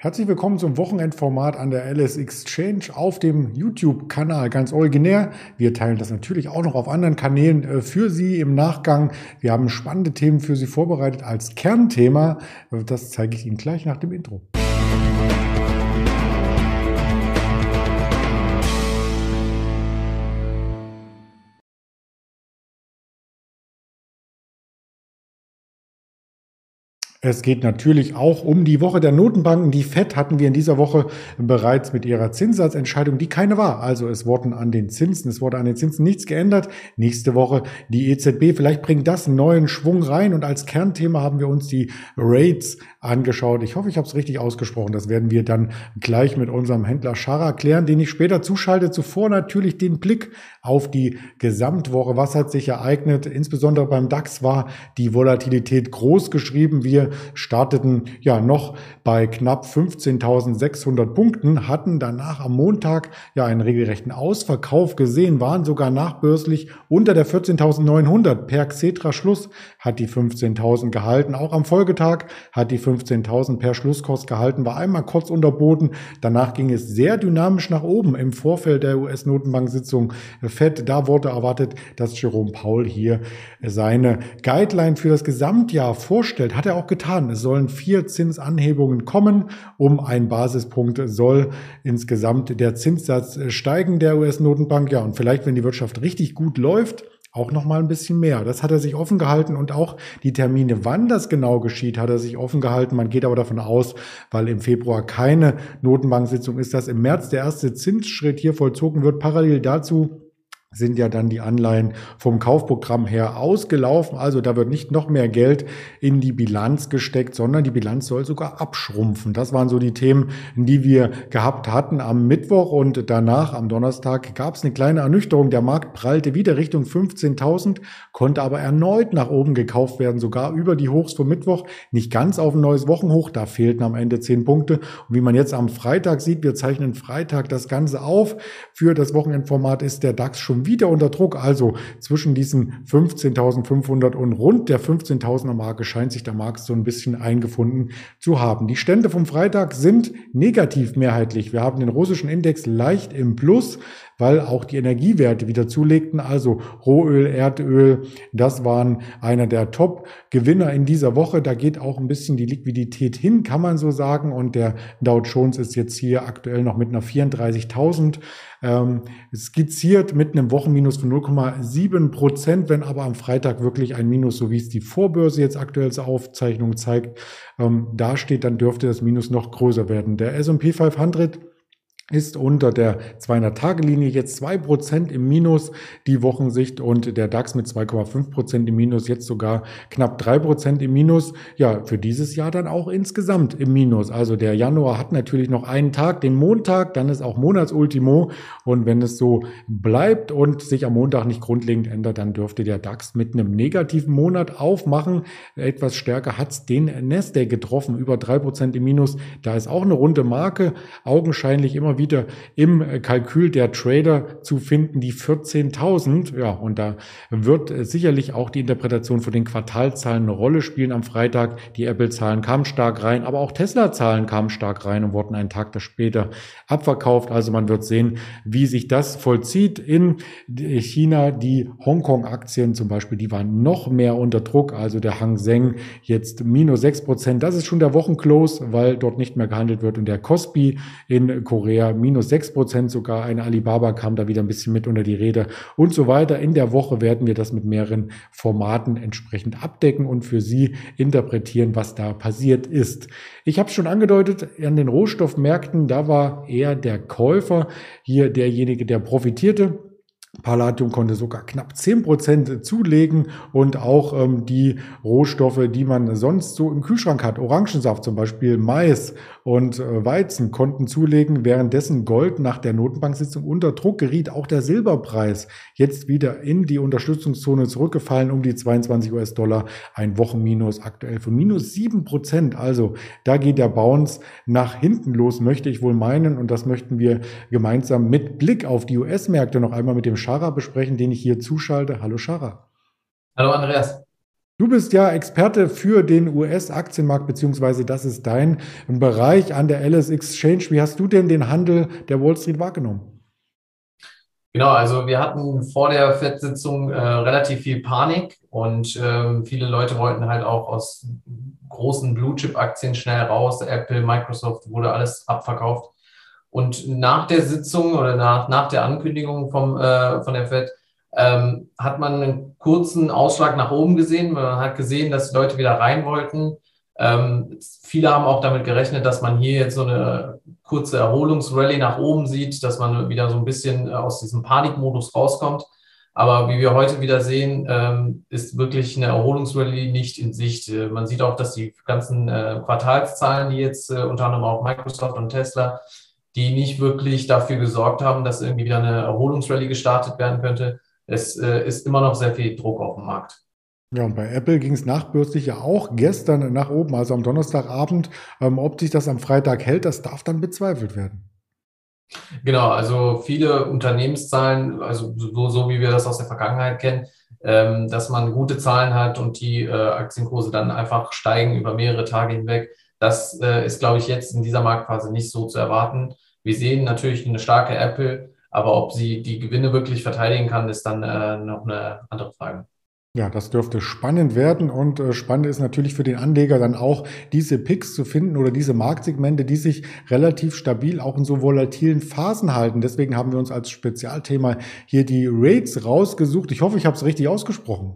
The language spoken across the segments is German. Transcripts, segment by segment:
Herzlich willkommen zum Wochenendformat an der LS Exchange auf dem YouTube-Kanal. Ganz originär. Wir teilen das natürlich auch noch auf anderen Kanälen äh, für Sie im Nachgang. Wir haben spannende Themen für Sie vorbereitet als Kernthema. Das zeige ich Ihnen gleich nach dem Intro. Es geht natürlich auch um die Woche der Notenbanken. Die FED hatten wir in dieser Woche bereits mit ihrer Zinssatzentscheidung, die keine war. Also es wurden an den Zinsen, es wurde an den Zinsen nichts geändert. Nächste Woche die EZB. Vielleicht bringt das einen neuen Schwung rein. Und als Kernthema haben wir uns die Rates angeschaut. Ich hoffe, ich habe es richtig ausgesprochen. Das werden wir dann gleich mit unserem Händler Schara klären, den ich später zuschalte. Zuvor natürlich den Blick auf die Gesamtwoche. Was hat sich ereignet? Insbesondere beim DAX war die Volatilität groß geschrieben. Wir starteten ja noch bei knapp 15.600 Punkten, hatten danach am Montag ja einen regelrechten Ausverkauf gesehen, waren sogar nachbörslich unter der 14.900. Per Xetra Schluss hat die 15.000 gehalten. Auch am Folgetag hat die 15.000 per Schlusskurs gehalten, war einmal kurz unter Boden. Danach ging es sehr dynamisch nach oben im Vorfeld der US-Notenbank-Sitzung FED. Da wurde erwartet, dass Jerome Paul hier seine Guideline für das Gesamtjahr vorstellt. Hat er auch getan. Es sollen vier Zinsanhebungen kommen. Um einen Basispunkt soll insgesamt der Zinssatz steigen der US-Notenbank. Ja, und vielleicht, wenn die Wirtschaft richtig gut läuft, auch noch mal ein bisschen mehr. Das hat er sich offen gehalten und auch die Termine, wann das genau geschieht, hat er sich offen gehalten. Man geht aber davon aus, weil im Februar keine Notenbanksitzung ist, dass im März der erste Zinsschritt hier vollzogen wird. Parallel dazu sind ja dann die Anleihen vom Kaufprogramm her ausgelaufen. Also da wird nicht noch mehr Geld in die Bilanz gesteckt, sondern die Bilanz soll sogar abschrumpfen. Das waren so die Themen, die wir gehabt hatten am Mittwoch und danach am Donnerstag gab es eine kleine Ernüchterung. Der Markt prallte wieder Richtung 15.000, konnte aber erneut nach oben gekauft werden, sogar über die Hochs vom Mittwoch. Nicht ganz auf ein neues Wochenhoch, da fehlten am Ende 10 Punkte. Und wie man jetzt am Freitag sieht, wir zeichnen Freitag das Ganze auf. Für das Wochenendformat ist der DAX schon wieder unter Druck. Also zwischen diesen 15.500 und rund der 15.000er Marke scheint sich der Markt so ein bisschen eingefunden zu haben. Die Stände vom Freitag sind negativ mehrheitlich. Wir haben den russischen Index leicht im Plus weil auch die Energiewerte wieder zulegten. Also Rohöl, Erdöl, das waren einer der Top-Gewinner in dieser Woche. Da geht auch ein bisschen die Liquidität hin, kann man so sagen. Und der Dow Jones ist jetzt hier aktuell noch mit einer 34.000 ähm, skizziert mit einem Wochenminus von 0,7 Prozent. Wenn aber am Freitag wirklich ein Minus, so wie es die Vorbörse jetzt aktuell als Aufzeichnung zeigt, ähm, da steht, dann dürfte das Minus noch größer werden. Der S&P 500 ist unter der 200-Tage-Linie jetzt zwei Prozent im Minus die Wochensicht und der DAX mit 2,5 Prozent im Minus jetzt sogar knapp drei Prozent im Minus. Ja, für dieses Jahr dann auch insgesamt im Minus. Also der Januar hat natürlich noch einen Tag, den Montag, dann ist auch Monatsultimo und wenn es so bleibt und sich am Montag nicht grundlegend ändert, dann dürfte der DAX mit einem negativen Monat aufmachen. Etwas stärker hat's den Nasdaq getroffen, über drei Prozent im Minus. Da ist auch eine runde Marke, augenscheinlich immer wieder im Kalkül der Trader zu finden, die 14.000. Ja, und da wird sicherlich auch die Interpretation von den Quartalzahlen eine Rolle spielen am Freitag. Die Apple-Zahlen kamen stark rein, aber auch Tesla-Zahlen kamen stark rein und wurden einen Tag später abverkauft. Also man wird sehen, wie sich das vollzieht in China. Die Hongkong-Aktien zum Beispiel, die waren noch mehr unter Druck. Also der Hang Seng jetzt minus 6 Prozent. Das ist schon der Wochenclose, weil dort nicht mehr gehandelt wird. Und der Kospi in Korea minus 6 Prozent sogar. Eine Alibaba kam da wieder ein bisschen mit unter die Rede und so weiter. In der Woche werden wir das mit mehreren Formaten entsprechend abdecken und für Sie interpretieren, was da passiert ist. Ich habe schon angedeutet, an den Rohstoffmärkten, da war eher der Käufer hier derjenige, der profitierte. Palladium konnte sogar knapp zehn Prozent zulegen und auch ähm, die Rohstoffe, die man sonst so im Kühlschrank hat, Orangensaft zum Beispiel, Mais und äh, Weizen konnten zulegen, währenddessen Gold nach der Notenbanksitzung unter Druck geriet. Auch der Silberpreis jetzt wieder in die Unterstützungszone zurückgefallen um die 22 US-Dollar, ein Wochenminus aktuell von minus sieben Prozent. Also da geht der Bounce nach hinten los, möchte ich wohl meinen und das möchten wir gemeinsam mit Blick auf die US-Märkte noch einmal mit dem Schara besprechen, den ich hier zuschalte. Hallo Schara. Hallo Andreas. Du bist ja Experte für den US-Aktienmarkt, beziehungsweise das ist dein Bereich an der LS Exchange. Wie hast du denn den Handel der Wall Street wahrgenommen? Genau, also wir hatten vor der FED-Sitzung äh, relativ viel Panik und äh, viele Leute wollten halt auch aus großen Blue-Chip-Aktien schnell raus. Apple, Microsoft wurde alles abverkauft. Und nach der Sitzung oder nach, nach der Ankündigung vom, äh, von der FED ähm, hat man einen kurzen Ausschlag nach oben gesehen. Man hat gesehen, dass die Leute wieder rein wollten. Ähm, viele haben auch damit gerechnet, dass man hier jetzt so eine kurze Erholungsrallye nach oben sieht, dass man wieder so ein bisschen äh, aus diesem Panikmodus rauskommt. Aber wie wir heute wieder sehen, ähm, ist wirklich eine Erholungsrallye nicht in Sicht. Äh, man sieht auch, dass die ganzen äh, Quartalszahlen, die jetzt unter anderem auch Microsoft und Tesla, die nicht wirklich dafür gesorgt haben, dass irgendwie wieder eine Erholungsrallye gestartet werden könnte, es äh, ist immer noch sehr viel Druck auf dem Markt. Ja, und bei Apple ging es nachbörslich ja auch gestern nach oben, also am Donnerstagabend. Ähm, ob sich das am Freitag hält, das darf dann bezweifelt werden. Genau, also viele Unternehmenszahlen, also so, so wie wir das aus der Vergangenheit kennen, ähm, dass man gute Zahlen hat und die äh, Aktienkurse dann einfach steigen über mehrere Tage hinweg. Das äh, ist, glaube ich, jetzt in dieser Marktphase nicht so zu erwarten. Wir sehen natürlich eine starke Apple, aber ob sie die Gewinne wirklich verteidigen kann, ist dann äh, noch eine andere Frage. Ja, das dürfte spannend werden und äh, spannend ist natürlich für den Anleger dann auch diese Picks zu finden oder diese Marktsegmente, die sich relativ stabil auch in so volatilen Phasen halten. Deswegen haben wir uns als Spezialthema hier die Rates rausgesucht. Ich hoffe, ich habe es richtig ausgesprochen.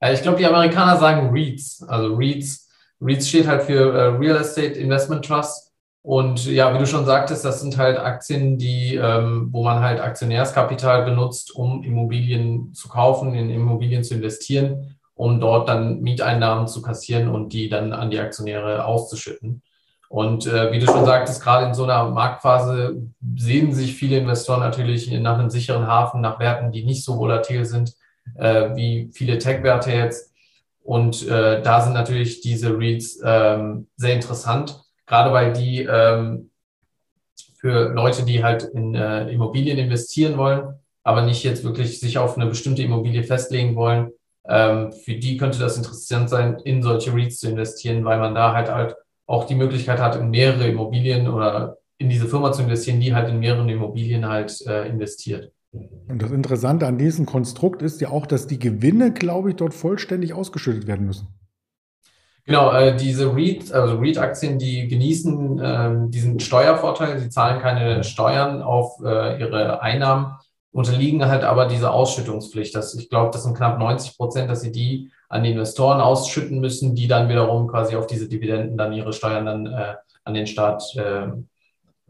Äh, ich glaube, die Amerikaner sagen REITs. Also REITs, REITs steht halt für äh, Real Estate Investment Trust. Und ja, wie du schon sagtest, das sind halt Aktien, die, ähm, wo man halt Aktionärskapital benutzt, um Immobilien zu kaufen, in Immobilien zu investieren, um dort dann Mieteinnahmen zu kassieren und die dann an die Aktionäre auszuschütten. Und äh, wie du schon sagtest, gerade in so einer Marktphase sehen sich viele Investoren natürlich nach einem sicheren Hafen, nach Werten, die nicht so volatil sind äh, wie viele Tech-Werte jetzt. Und äh, da sind natürlich diese REITs ähm, sehr interessant gerade weil die ähm, für Leute, die halt in äh, Immobilien investieren wollen, aber nicht jetzt wirklich sich auf eine bestimmte Immobilie festlegen wollen, ähm, für die könnte das interessant sein, in solche REITs zu investieren, weil man da halt halt auch die Möglichkeit hat, in mehrere Immobilien oder in diese Firma zu investieren, die halt in mehreren Immobilien halt äh, investiert. Und das Interessante an diesem Konstrukt ist ja auch, dass die Gewinne, glaube ich, dort vollständig ausgeschüttet werden müssen. Genau, äh, diese REIT, also REIT-Aktien, die genießen äh, diesen Steuervorteil, sie zahlen keine Steuern auf äh, ihre Einnahmen, unterliegen halt aber dieser Ausschüttungspflicht. Das, ich glaube, das sind knapp 90 Prozent, dass sie die an die Investoren ausschütten müssen, die dann wiederum quasi auf diese Dividenden dann ihre Steuern dann äh, an den Staat äh,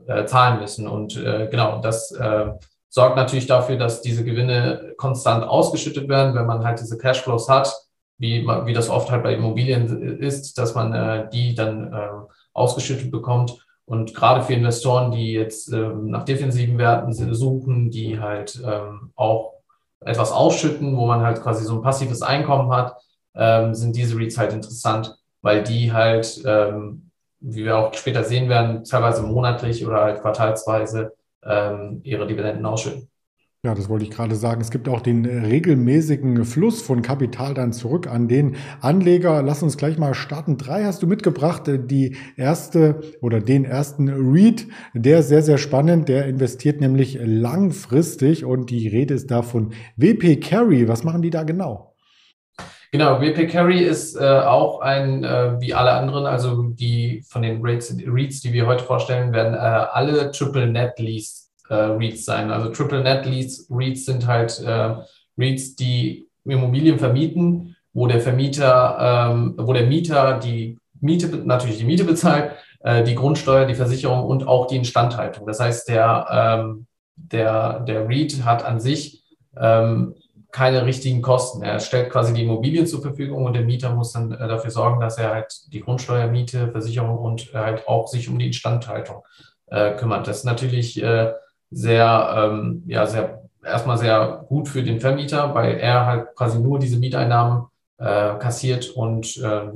äh, zahlen müssen. Und äh, genau, das äh, sorgt natürlich dafür, dass diese Gewinne konstant ausgeschüttet werden, wenn man halt diese Cashflows hat wie, wie das oft halt bei Immobilien ist, dass man äh, die dann äh, ausgeschüttet bekommt. Und gerade für Investoren, die jetzt ähm, nach defensiven Werten suchen, die halt ähm, auch etwas ausschütten, wo man halt quasi so ein passives Einkommen hat, ähm, sind diese REITs halt interessant, weil die halt, ähm, wie wir auch später sehen werden, teilweise monatlich oder halt quartalsweise ähm, ihre Dividenden ausschütten. Ja, das wollte ich gerade sagen. Es gibt auch den regelmäßigen Fluss von Kapital dann zurück an den Anleger. Lass uns gleich mal starten. Drei hast du mitgebracht. Die erste oder den ersten Read, der sehr, sehr spannend. Der investiert nämlich langfristig und die Rede ist da von WP Carry. Was machen die da genau? Genau, WP Carry ist äh, auch ein, äh, wie alle anderen, also die von den Reads, die wir heute vorstellen, werden äh, alle Triple Net Lease äh, REITs sein. Also Triple Net Leads REITs sind halt äh, REITs, die Immobilien vermieten, wo der Vermieter, ähm, wo der Mieter die Miete, natürlich die Miete bezahlt, äh, die Grundsteuer, die Versicherung und auch die Instandhaltung. Das heißt, der, ähm, der, der REIT hat an sich ähm, keine richtigen Kosten. Er stellt quasi die Immobilien zur Verfügung und der Mieter muss dann äh, dafür sorgen, dass er halt die Grundsteuer, Miete, Versicherung und halt auch sich um die Instandhaltung äh, kümmert. Das ist natürlich äh, sehr, ähm, ja, sehr, erstmal sehr gut für den Vermieter, weil er halt quasi nur diese Mieteinnahmen äh, kassiert und äh,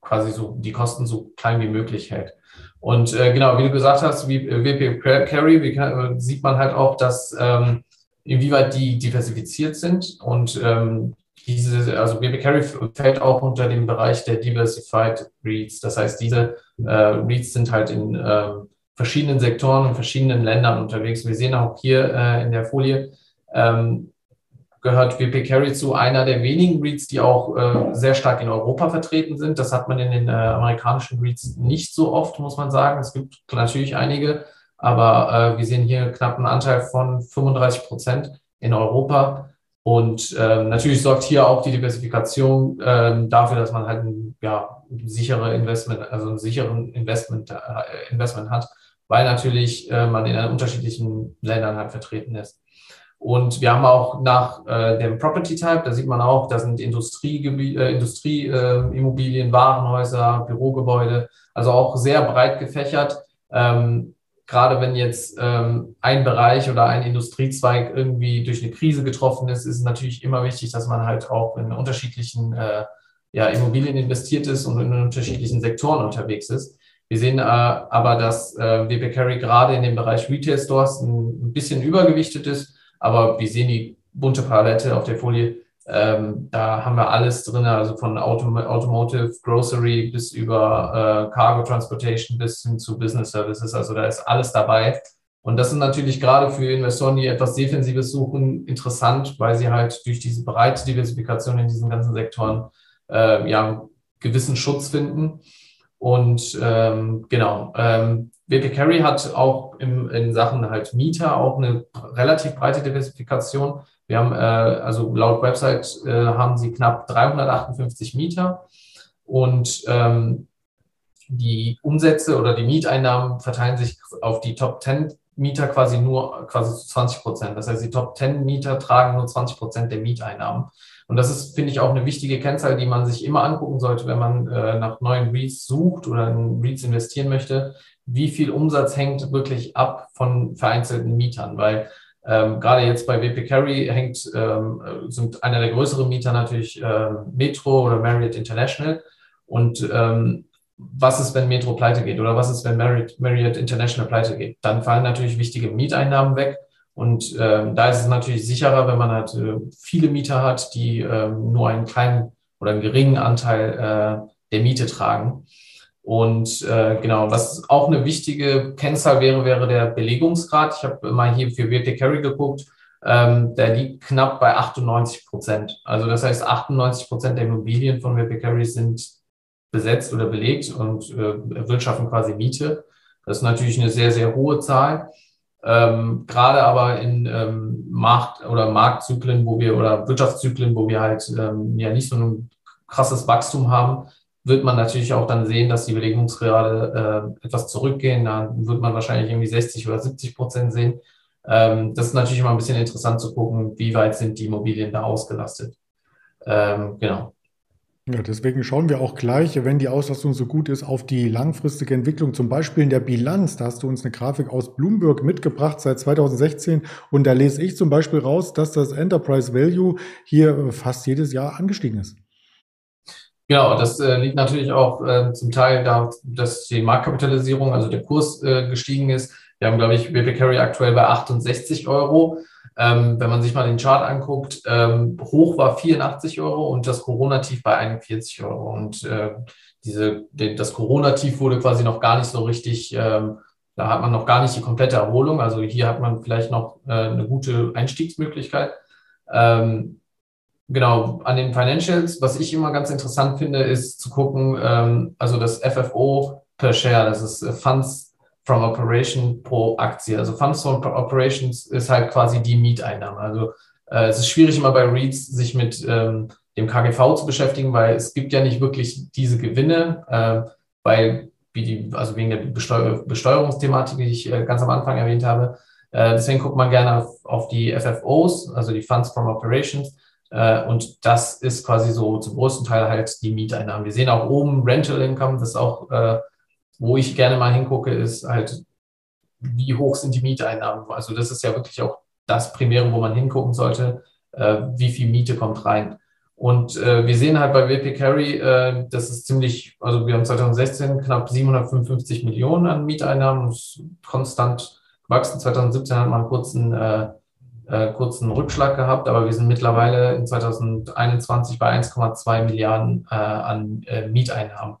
quasi so die Kosten so klein wie möglich hält. Und äh, genau, wie du gesagt hast, wie WP Carry, wie kann, sieht man halt auch, dass ähm, inwieweit die diversifiziert sind und ähm, diese, also BB Carry fällt auch unter den Bereich der Diversified REITs. Das heißt, diese äh, REITs sind halt in äh, verschiedenen Sektoren und verschiedenen Ländern unterwegs. Wir sehen auch hier äh, in der Folie, ähm, gehört WP Carry zu einer der wenigen REITs, die auch äh, sehr stark in Europa vertreten sind. Das hat man in den äh, amerikanischen REITs nicht so oft, muss man sagen. Es gibt natürlich einige, aber äh, wir sehen hier knapp einen Anteil von 35 Prozent in Europa. Und ähm, natürlich sorgt hier auch die Diversifikation ähm, dafür, dass man halt ein ja, sichere Investment, also einen sicheren Investment, äh, Investment hat, weil natürlich äh, man in unterschiedlichen Ländern halt vertreten ist. Und wir haben auch nach äh, dem Property Type, da sieht man auch, da sind Industrieimmobilien, äh, Industrie, äh, Warenhäuser, Bürogebäude, also auch sehr breit gefächert. Ähm, gerade wenn jetzt ähm, ein Bereich oder ein Industriezweig irgendwie durch eine Krise getroffen ist, ist es natürlich immer wichtig, dass man halt auch in unterschiedlichen äh, ja, Immobilien investiert ist und in unterschiedlichen Sektoren unterwegs ist. Wir sehen äh, aber, dass äh, WP Carry gerade in dem Bereich Retail Stores ein, bisschen übergewichtet ist aber wir sehen die bunte Palette auf der Folie. Ähm, da haben wir alles drin, also von Autom Automotive, Grocery bis über äh, Cargo Transportation bis hin zu Business Services. Also da ist alles dabei. Und das ist natürlich gerade für Investoren, die etwas Defensives suchen, interessant, weil sie halt durch diese breite Diversifikation in diesen ganzen Sektoren äh, ja gewissen Schutz finden. Und ähm, genau, ähm, WP Carry hat auch im, in Sachen halt Mieter auch eine relativ breite Diversifikation. Wir haben, äh, also laut Website äh, haben sie knapp 358 Mieter und ähm, die Umsätze oder die Mieteinnahmen verteilen sich auf die Top 10 Mieter quasi nur quasi zu 20 Prozent. Das heißt, die Top 10 Mieter tragen nur 20 Prozent der Mieteinnahmen. Und das ist, finde ich, auch eine wichtige Kennzahl, die man sich immer angucken sollte, wenn man äh, nach neuen REITs sucht oder in REITs investieren möchte wie viel Umsatz hängt wirklich ab von vereinzelten Mietern, weil ähm, gerade jetzt bei WP Carry hängt, ähm, sind einer der größeren Mieter natürlich ähm, Metro oder Marriott International. Und ähm, was ist, wenn Metro pleite geht oder was ist, wenn Marriott, Marriott International pleite geht? Dann fallen natürlich wichtige Mieteinnahmen weg. Und ähm, da ist es natürlich sicherer, wenn man halt äh, viele Mieter hat, die äh, nur einen kleinen oder einen geringen Anteil äh, der Miete tragen. Und äh, genau, was auch eine wichtige Kennzahl wäre, wäre der Belegungsgrad. Ich habe mal hier für WP Carry geguckt. Ähm, der liegt knapp bei 98 Prozent. Also das heißt, 98 Prozent der Immobilien von WP Carry sind besetzt oder belegt und äh, wirtschaften quasi Miete. Das ist natürlich eine sehr, sehr hohe Zahl. Ähm, gerade aber in ähm, Markt- oder Marktzyklen, wo wir oder Wirtschaftszyklen, wo wir halt ähm, ja nicht so ein krasses Wachstum haben, wird man natürlich auch dann sehen, dass die Belegungsgrade äh, etwas zurückgehen. Da wird man wahrscheinlich irgendwie 60 oder 70 Prozent sehen. Ähm, das ist natürlich immer ein bisschen interessant zu gucken, wie weit sind die Immobilien da ausgelastet. Ähm, genau. Ja, deswegen schauen wir auch gleich, wenn die Auslastung so gut ist, auf die langfristige Entwicklung, zum Beispiel in der Bilanz. Da hast du uns eine Grafik aus Bloomberg mitgebracht seit 2016 und da lese ich zum Beispiel raus, dass das Enterprise Value hier fast jedes Jahr angestiegen ist. Genau, das äh, liegt natürlich auch äh, zum Teil da, dass die Marktkapitalisierung, also der Kurs äh, gestiegen ist. Wir haben, glaube ich, BP Carry aktuell bei 68 Euro. Ähm, wenn man sich mal den Chart anguckt, ähm, hoch war 84 Euro und das Corona-Tief bei 41 Euro. Und äh, diese, das Corona-Tief wurde quasi noch gar nicht so richtig, ähm, da hat man noch gar nicht die komplette Erholung. Also hier hat man vielleicht noch äh, eine gute Einstiegsmöglichkeit. Ähm, Genau, an den Financials, was ich immer ganz interessant finde, ist zu gucken, ähm, also das FFO per Share, das ist äh, Funds from Operation pro Aktie. Also Funds from Operations ist halt quasi die Mieteinnahme. Also äh, es ist schwierig immer bei REITs sich mit ähm, dem KGV zu beschäftigen, weil es gibt ja nicht wirklich diese Gewinne, äh, weil wie die, also wegen der Besteuer Besteuerungsthematik, die ich äh, ganz am Anfang erwähnt habe. Äh, deswegen guckt man gerne auf, auf die FFOs, also die Funds from Operations. Äh, und das ist quasi so zum größten Teil halt die Mieteinnahmen. Wir sehen auch oben Rental Income, das ist auch, äh, wo ich gerne mal hingucke, ist halt, wie hoch sind die Mieteinnahmen? Also das ist ja wirklich auch das Primäre, wo man hingucken sollte, äh, wie viel Miete kommt rein. Und äh, wir sehen halt bei WP Carry, äh, das ist ziemlich, also wir haben 2016 knapp 755 Millionen an Mieteinnahmen, konstant gewachsen. 2017 hat man einen kurzen äh, äh, kurzen Rückschlag gehabt, aber wir sind mittlerweile in 2021 bei 1,2 Milliarden äh, an äh, Mieteinnahmen.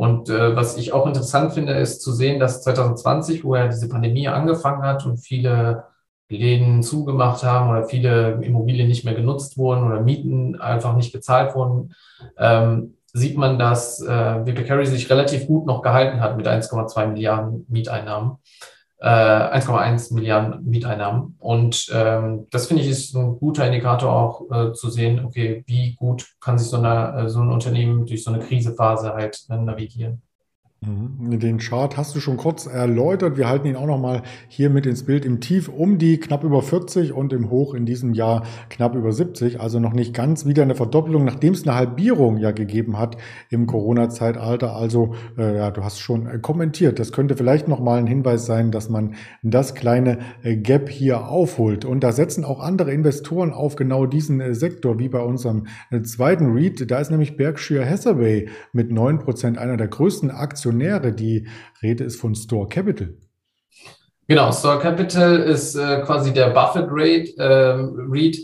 Und äh, was ich auch interessant finde, ist zu sehen, dass 2020, wo ja diese Pandemie angefangen hat und viele Läden zugemacht haben oder viele Immobilien nicht mehr genutzt wurden oder Mieten einfach nicht bezahlt wurden, ähm, sieht man, dass äh, WP Carry sich relativ gut noch gehalten hat mit 1,2 Milliarden Mieteinnahmen äh, 1,1 Milliarden Mieteinnahmen. Und ähm, das finde ich ist ein guter Indikator auch äh, zu sehen, okay, wie gut kann sich so, eine, äh, so ein Unternehmen durch so eine Krisephase halt äh, navigieren. Mhm. Den Chart hast du schon kurz erläutert. Wir halten ihn auch nochmal hier mit ins Bild im Tief um die knapp über 40 und im Hoch in diesem Jahr knapp über 70. Also noch nicht ganz wieder eine Verdoppelung, nachdem es eine Halbierung ja gegeben hat im Corona-Zeitalter. Also äh, ja, du hast schon äh, kommentiert. Das könnte vielleicht nochmal ein Hinweis sein, dass man das kleine äh, Gap hier aufholt. Und da setzen auch andere Investoren auf genau diesen äh, Sektor, wie bei unserem zweiten REIT. Da ist nämlich Berkshire Hathaway mit 9% einer der größten Aktien Aktionäre. Die Rede ist von Store Capital. Genau, Store Capital ist äh, quasi der Buffett Rate, äh, REIT.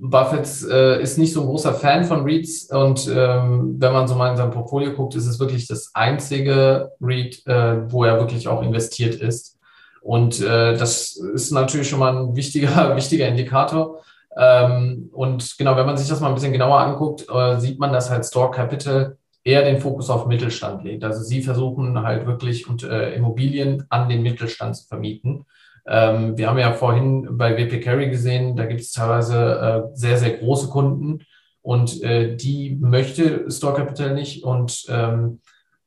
Buffett äh, ist nicht so ein großer Fan von REITs und ähm, wenn man so mal in sein Portfolio guckt, ist es wirklich das einzige REIT, äh, wo er wirklich auch investiert ist. Und äh, das ist natürlich schon mal ein wichtiger, wichtiger Indikator. Ähm, und genau, wenn man sich das mal ein bisschen genauer anguckt, äh, sieht man, dass halt Store Capital eher den Fokus auf Mittelstand legt. Also sie versuchen halt wirklich und, äh, Immobilien an den Mittelstand zu vermieten. Ähm, wir haben ja vorhin bei WP Carry gesehen, da gibt es teilweise äh, sehr, sehr große Kunden und äh, die möchte Store Capital nicht. Und ähm,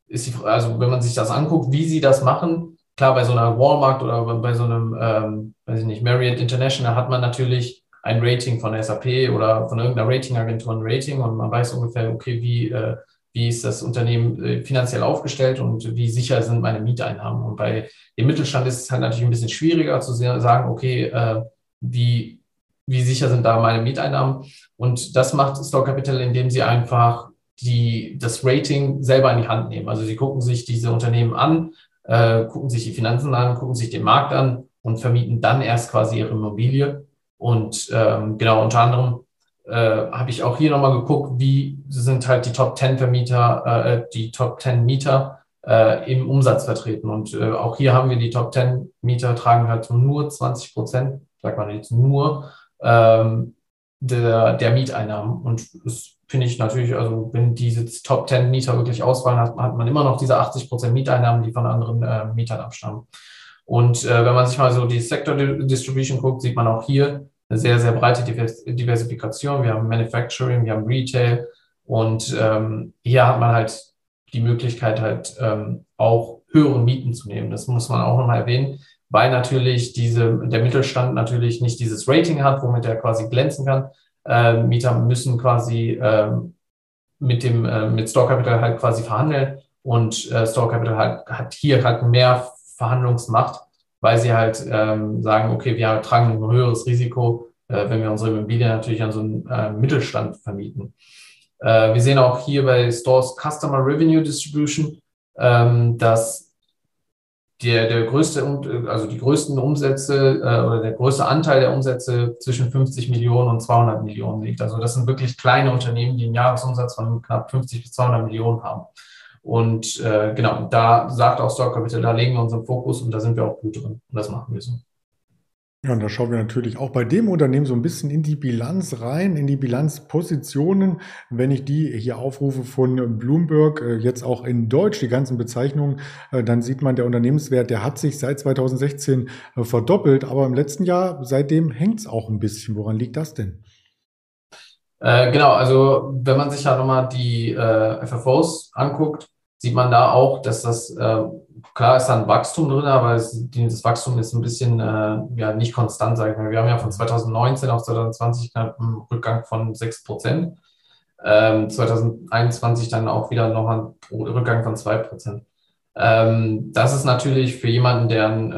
ist die, also wenn man sich das anguckt, wie sie das machen, klar, bei so einer Walmart oder bei so einem, ähm, weiß ich nicht, Marriott International hat man natürlich ein Rating von SAP oder von irgendeiner Ratingagentur ein Rating und man weiß ungefähr, okay, wie äh, wie ist das Unternehmen äh, finanziell aufgestellt und wie sicher sind meine Mieteinnahmen. Und bei dem Mittelstand ist es halt natürlich ein bisschen schwieriger zu sagen, okay, äh, wie, wie sicher sind da meine Mieteinnahmen? Und das macht Store Capital, indem sie einfach die, das Rating selber in die Hand nehmen. Also sie gucken sich diese Unternehmen an, äh, gucken sich die Finanzen an, gucken sich den Markt an und vermieten dann erst quasi ihre Immobilie. Und ähm, genau, unter anderem äh, habe ich auch hier nochmal geguckt, wie sind halt die Top 10 Vermieter, äh, die Top 10 Mieter äh, im Umsatz vertreten. Und äh, auch hier haben wir die Top 10 Mieter tragen halt nur 20 Prozent, sagt man jetzt nur, ähm, der, der Mieteinnahmen. Und das finde ich natürlich, also wenn diese Top 10 Mieter wirklich ausfallen, hat, hat man immer noch diese 80 Prozent Mieteinnahmen, die von anderen äh, Mietern abstammen. Und äh, wenn man sich mal so die Sector Distribution guckt, sieht man auch hier, eine sehr, sehr breite Diversifikation. Wir haben Manufacturing, wir haben Retail und ähm, hier hat man halt die Möglichkeit halt ähm, auch höhere Mieten zu nehmen. Das muss man auch nochmal erwähnen, weil natürlich diese, der Mittelstand natürlich nicht dieses Rating hat, womit er quasi glänzen kann. Äh, Mieter müssen quasi äh, mit dem äh, mit Store Capital halt quasi verhandeln und äh, Store Capital halt, hat hier halt mehr Verhandlungsmacht weil sie halt ähm, sagen, okay, wir tragen ein höheres Risiko, äh, wenn wir unsere Immobilien natürlich an so einen äh, Mittelstand vermieten. Äh, wir sehen auch hier bei Stores Customer Revenue Distribution, ähm, dass der, der größte, also die größten Umsätze äh, oder der größte Anteil der Umsätze zwischen 50 Millionen und 200 Millionen liegt. Also das sind wirklich kleine Unternehmen, die einen Jahresumsatz von knapp 50 bis 200 Millionen haben. Und äh, genau, da sagt auch Stock Capital, da legen wir unseren Fokus und da sind wir auch gut drin. Und das machen wir so. Ja, und da schauen wir natürlich auch bei dem Unternehmen so ein bisschen in die Bilanz rein, in die Bilanzpositionen. Wenn ich die hier aufrufe von Bloomberg, äh, jetzt auch in Deutsch, die ganzen Bezeichnungen, äh, dann sieht man, der Unternehmenswert, der hat sich seit 2016 äh, verdoppelt, aber im letzten Jahr, seitdem hängt es auch ein bisschen. Woran liegt das denn? Äh, genau, also wenn man sich ja nochmal die äh, FFOs anguckt, sieht man da auch, dass das, äh, klar ist da ein Wachstum drin, aber es, das Wachstum ist ein bisschen äh, ja, nicht konstant, sage ich mal. Wir haben ja von 2019 auf 2020 knapp einen Rückgang von 6 Prozent. Ähm, 2021 dann auch wieder noch ein Rückgang von 2 Prozent. Ähm, das ist natürlich für jemanden, der einen,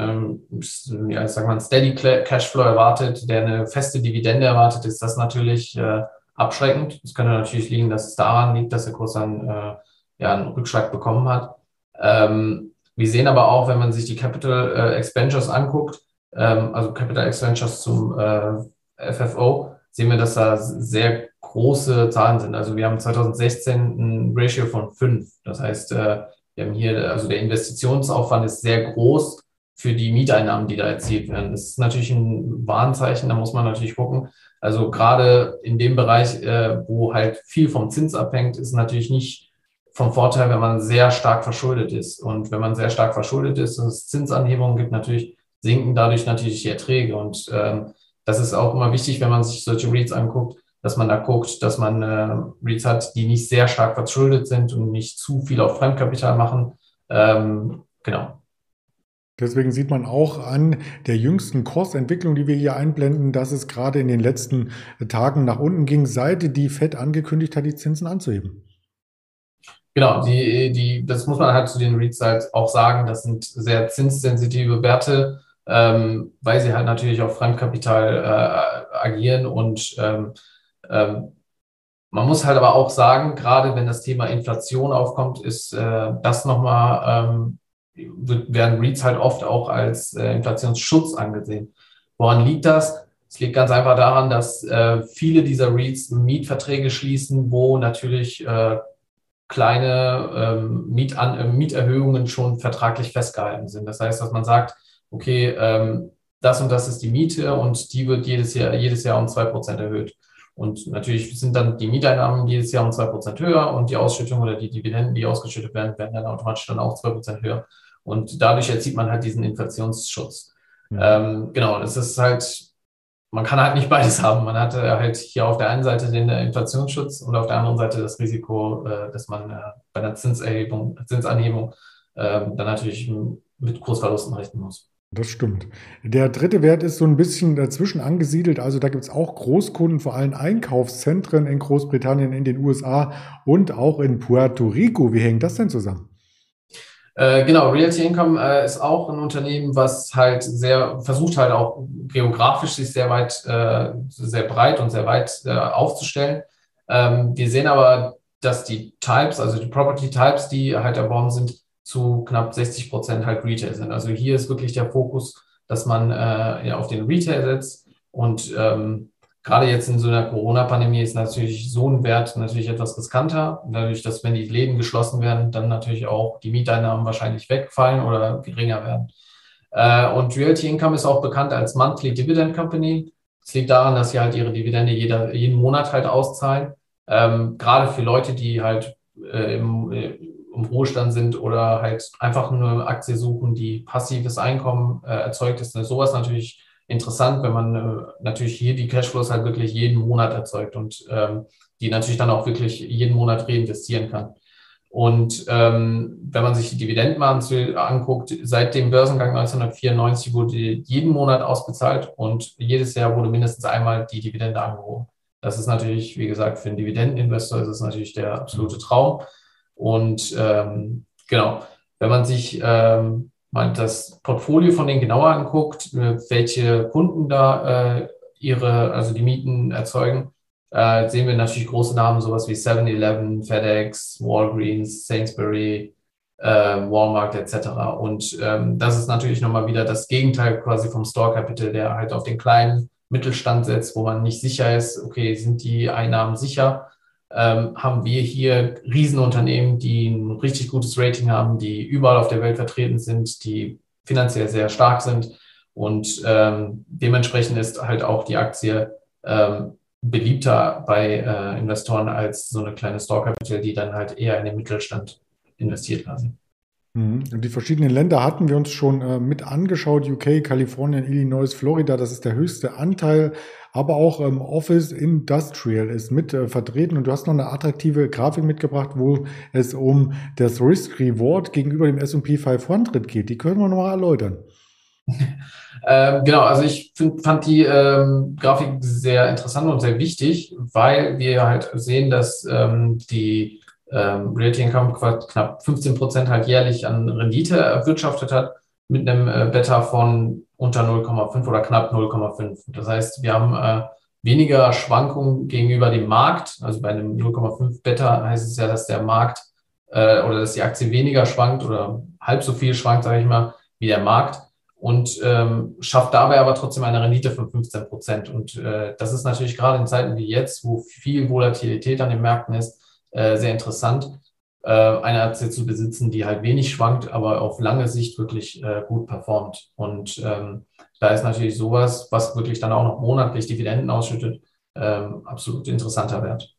ähm, ja, ich sag mal, einen Steady Cashflow erwartet, der eine feste Dividende erwartet, ist das natürlich äh, abschreckend. Es könnte natürlich liegen, dass es daran liegt, dass der Kurs dann äh, ja, einen Rückschlag bekommen hat. Ähm, wir sehen aber auch, wenn man sich die Capital äh, Expenditures anguckt, ähm, also Capital X Ventures zum äh, FFO, sehen wir, dass da sehr große Zahlen sind. Also wir haben 2016 ein Ratio von 5. Das heißt, äh, wir haben hier, also der Investitionsaufwand ist sehr groß für die Mieteinnahmen, die da erzielt werden. Das ist natürlich ein Warnzeichen, da muss man natürlich gucken. Also gerade in dem Bereich, äh, wo halt viel vom Zins abhängt, ist natürlich nicht vom Vorteil, wenn man sehr stark verschuldet ist. Und wenn man sehr stark verschuldet ist und es Zinsanhebungen gibt, natürlich sinken dadurch natürlich die Erträge. Und ähm, das ist auch immer wichtig, wenn man sich solche REITs anguckt, dass man da guckt, dass man äh, REITs hat, die nicht sehr stark verschuldet sind und nicht zu viel auf Fremdkapital machen. Ähm, genau. Deswegen sieht man auch an der jüngsten Kursentwicklung, die wir hier einblenden, dass es gerade in den letzten Tagen nach unten ging, seit die FED angekündigt hat, die Zinsen anzuheben. Genau, die, die, das muss man halt zu den REITs halt auch sagen, das sind sehr zinssensitive Werte, ähm, weil sie halt natürlich auf Fremdkapital äh, agieren und ähm, ähm, man muss halt aber auch sagen, gerade wenn das Thema Inflation aufkommt, ist äh, das nochmal, ähm, werden REITs halt oft auch als äh, Inflationsschutz angesehen. Woran liegt das? Es liegt ganz einfach daran, dass äh, viele dieser REITs Mietverträge schließen, wo natürlich äh, kleine ähm, Mietan äh, Mieterhöhungen schon vertraglich festgehalten sind. Das heißt, dass man sagt, okay, ähm, das und das ist die Miete und die wird jedes Jahr, jedes Jahr um zwei Prozent erhöht. Und natürlich sind dann die Mieteinnahmen jedes Jahr um zwei Prozent höher und die Ausschüttung oder die Dividenden, die ausgeschüttet werden, werden dann automatisch dann auch zwei Prozent höher. Und dadurch erzielt man halt diesen Inflationsschutz. Mhm. Ähm, genau, das ist halt, man kann halt nicht beides haben. Man hat halt hier auf der einen Seite den Inflationsschutz und auf der anderen Seite das Risiko, äh, dass man äh, bei einer Zinserhebung, Zinsanhebung äh, dann natürlich mit Kursverlusten rechnen muss. Das stimmt. Der dritte Wert ist so ein bisschen dazwischen angesiedelt. Also da gibt es auch Großkunden, vor allem Einkaufszentren in Großbritannien, in den USA und auch in Puerto Rico. Wie hängt das denn zusammen? Äh, genau, Realty Income äh, ist auch ein Unternehmen, was halt sehr versucht halt auch geografisch sich sehr weit, äh, sehr breit und sehr weit äh, aufzustellen. Ähm, wir sehen aber, dass die Types, also die Property Types, die halt erworben sind, zu knapp 60 Prozent halt Retail sind. Also hier ist wirklich der Fokus, dass man äh, ja, auf den Retail setzt und ähm, gerade jetzt in so einer Corona-Pandemie ist natürlich so ein Wert natürlich etwas riskanter. Dadurch, dass wenn die Läden geschlossen werden, dann natürlich auch die Mieteinnahmen wahrscheinlich wegfallen oder geringer werden. Äh, und Realty Income ist auch bekannt als Monthly Dividend Company. Das liegt daran, dass sie halt ihre Dividende jeder, jeden Monat halt auszahlen. Ähm, gerade für Leute, die halt äh, im, äh, im Ruhestand sind oder halt einfach eine Aktie suchen, die passives Einkommen äh, erzeugt, ist sowas natürlich interessant, wenn man äh, natürlich hier die Cashflows halt wirklich jeden Monat erzeugt und ähm, die natürlich dann auch wirklich jeden Monat reinvestieren kann. Und ähm, wenn man sich die Dividenden mal anguckt, seit dem Börsengang 1994 wurde jeden Monat ausbezahlt und jedes Jahr wurde mindestens einmal die Dividende angehoben. Das ist natürlich, wie gesagt, für einen Dividendeninvestor ist es natürlich der absolute Traum. Und ähm, genau, wenn man sich ähm, mal das Portfolio von denen genauer anguckt, äh, welche Kunden da äh, ihre, also die Mieten erzeugen, äh, sehen wir natürlich große Namen, sowas wie 7-Eleven, FedEx, Walgreens, Sainsbury, äh, Walmart etc. Und ähm, das ist natürlich nochmal wieder das Gegenteil quasi vom Store Capital, der halt auf den kleinen Mittelstand setzt, wo man nicht sicher ist, okay, sind die Einnahmen sicher? Ähm, haben wir hier Riesenunternehmen, die ein richtig gutes Rating haben, die überall auf der Welt vertreten sind, die finanziell sehr stark sind. Und ähm, dementsprechend ist halt auch die Aktie ähm, beliebter bei äh, Investoren als so eine kleine Store Capital, die dann halt eher in den Mittelstand investiert quasi. Mhm. Die verschiedenen Länder hatten wir uns schon äh, mit angeschaut. UK, Kalifornien, Illinois, Florida, das ist der höchste Anteil. Aber auch ähm, Office Industrial ist mit äh, vertreten. Und du hast noch eine attraktive Grafik mitgebracht, wo es um das Risk Reward gegenüber dem S&P 500 geht. Die können wir noch mal erläutern. ähm, genau, also ich find, fand die ähm, Grafik sehr interessant und sehr wichtig, weil wir halt sehen, dass ähm, die ähm, Realty Income knapp 15 Prozent halt jährlich an Rendite erwirtschaftet hat, mit einem äh, Beta von unter 0,5 oder knapp 0,5. Das heißt, wir haben äh, weniger Schwankungen gegenüber dem Markt. Also bei einem 0,5 Beta heißt es ja, dass der Markt äh, oder dass die Aktie weniger schwankt oder halb so viel schwankt, sage ich mal, wie der Markt. und ähm, schafft dabei aber trotzdem eine Rendite von 15 Prozent. Und äh, das ist natürlich gerade in Zeiten wie jetzt, wo viel Volatilität an den Märkten ist, äh, sehr interessant, äh, eine Aktie zu besitzen, die halt wenig schwankt, aber auf lange Sicht wirklich äh, gut performt. Und ähm, da ist natürlich sowas, was wirklich dann auch noch monatlich Dividenden ausschüttet, ähm, absolut interessanter Wert.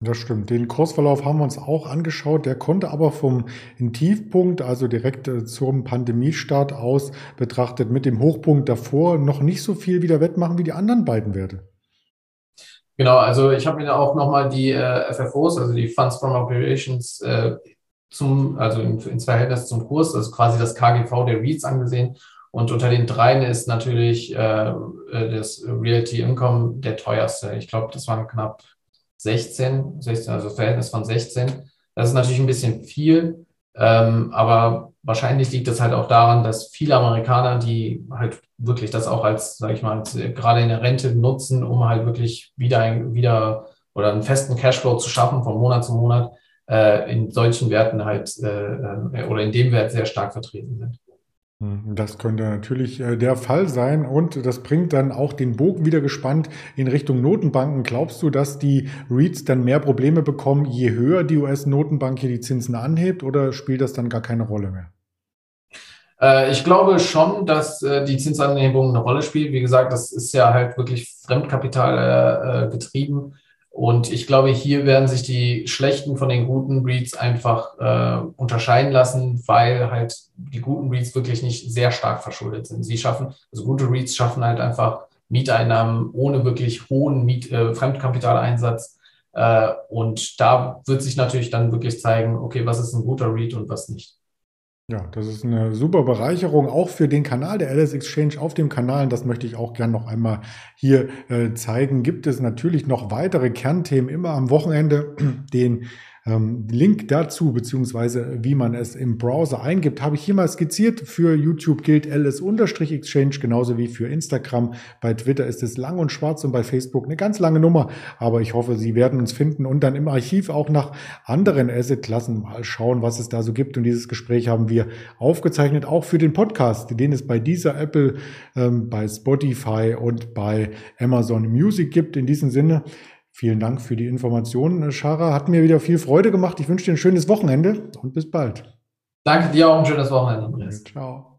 Das stimmt. Den Kursverlauf haben wir uns auch angeschaut. Der konnte aber vom Tiefpunkt, also direkt äh, zum Pandemiestart aus betrachtet, mit dem Hochpunkt davor noch nicht so viel wieder wettmachen wie die anderen beiden Werte. Genau, also ich habe mir auch nochmal die äh, FFOs, also die Funds from Operations, äh, zum, also in, ins Verhältnis zum Kurs, also quasi das KGV der REITs angesehen. Und unter den dreien ist natürlich äh, äh das Realty Income der teuerste. Ich glaube, das waren knapp 16, 16, also Verhältnis von 16. Das ist natürlich ein bisschen viel, ähm, aber wahrscheinlich liegt es halt auch daran, dass viele Amerikaner, die halt wirklich das auch als, sage ich mal, äh, gerade in der Rente nutzen, um halt wirklich wieder, wieder oder einen festen Cashflow zu schaffen von Monat zu Monat, äh, in solchen Werten halt äh, äh oder in dem Wert sehr stark vertreten sind. Hm, das könnte natürlich äh, der Fall sein und das bringt dann auch den Bogen wieder gespannt in Richtung Notenbanken. Glaubst du, dass die REITs dann mehr Probleme bekommen, je höher die US-Notenbank hier die Zinsen anhebt oder spielt das dann gar keine Rolle mehr? Äh, ich glaube schon, dass äh, die Zinsanhebung eine Rolle spielt. Wie gesagt, das ist ja halt wirklich Fremdkapital getrieben. Und ich glaube, hier werden sich die schlechten von den guten Breeds einfach äh, unterscheiden lassen, weil halt die guten Breeds wirklich nicht sehr stark verschuldet sind. Sie schaffen, also gute Breeds schaffen halt einfach Mieteinnahmen ohne wirklich hohen Miet, äh, Fremdkapitaleinsatz. Äh, und da wird sich natürlich dann wirklich zeigen, okay, was ist ein guter Read und was nicht. Ja, das ist eine super Bereicherung auch für den Kanal der Alice Exchange auf dem Kanal. Das möchte ich auch gern noch einmal hier äh, zeigen. Gibt es natürlich noch weitere Kernthemen immer am Wochenende, den ähm, Link dazu, beziehungsweise wie man es im Browser eingibt, habe ich hier mal skizziert. Für YouTube gilt LS-Exchange, genauso wie für Instagram. Bei Twitter ist es lang und schwarz und bei Facebook eine ganz lange Nummer. Aber ich hoffe, Sie werden uns finden und dann im Archiv auch nach anderen Asset-Klassen mal schauen, was es da so gibt. Und dieses Gespräch haben wir aufgezeichnet, auch für den Podcast, den es bei dieser Apple, ähm, bei Spotify und bei Amazon Music gibt. In diesem Sinne, Vielen Dank für die Informationen, Schara. Hat mir wieder viel Freude gemacht. Ich wünsche dir ein schönes Wochenende und bis bald. Danke dir auch ein schönes Wochenende, Andreas. Ciao.